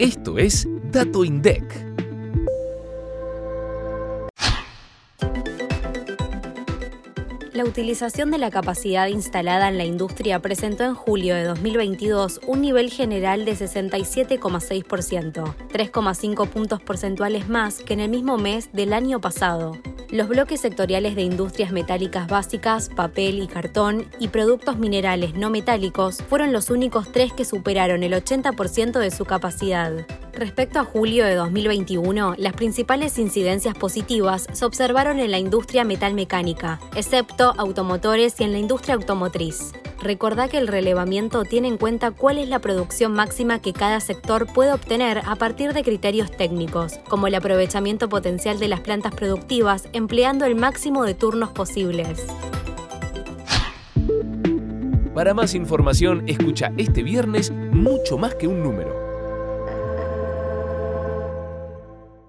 Esto es Dato INDEC. La utilización de la capacidad instalada en la industria presentó en julio de 2022 un nivel general de 67,6%, 3,5 puntos porcentuales más que en el mismo mes del año pasado. Los bloques sectoriales de industrias metálicas básicas, papel y cartón y productos minerales no metálicos fueron los únicos tres que superaron el 80% de su capacidad. Respecto a julio de 2021, las principales incidencias positivas se observaron en la industria metalmecánica, excepto automotores y en la industria automotriz. Recordá que el relevamiento tiene en cuenta cuál es la producción máxima que cada sector puede obtener a partir de criterios técnicos, como el aprovechamiento potencial de las plantas productivas empleando el máximo de turnos posibles. Para más información, escucha este viernes mucho más que un número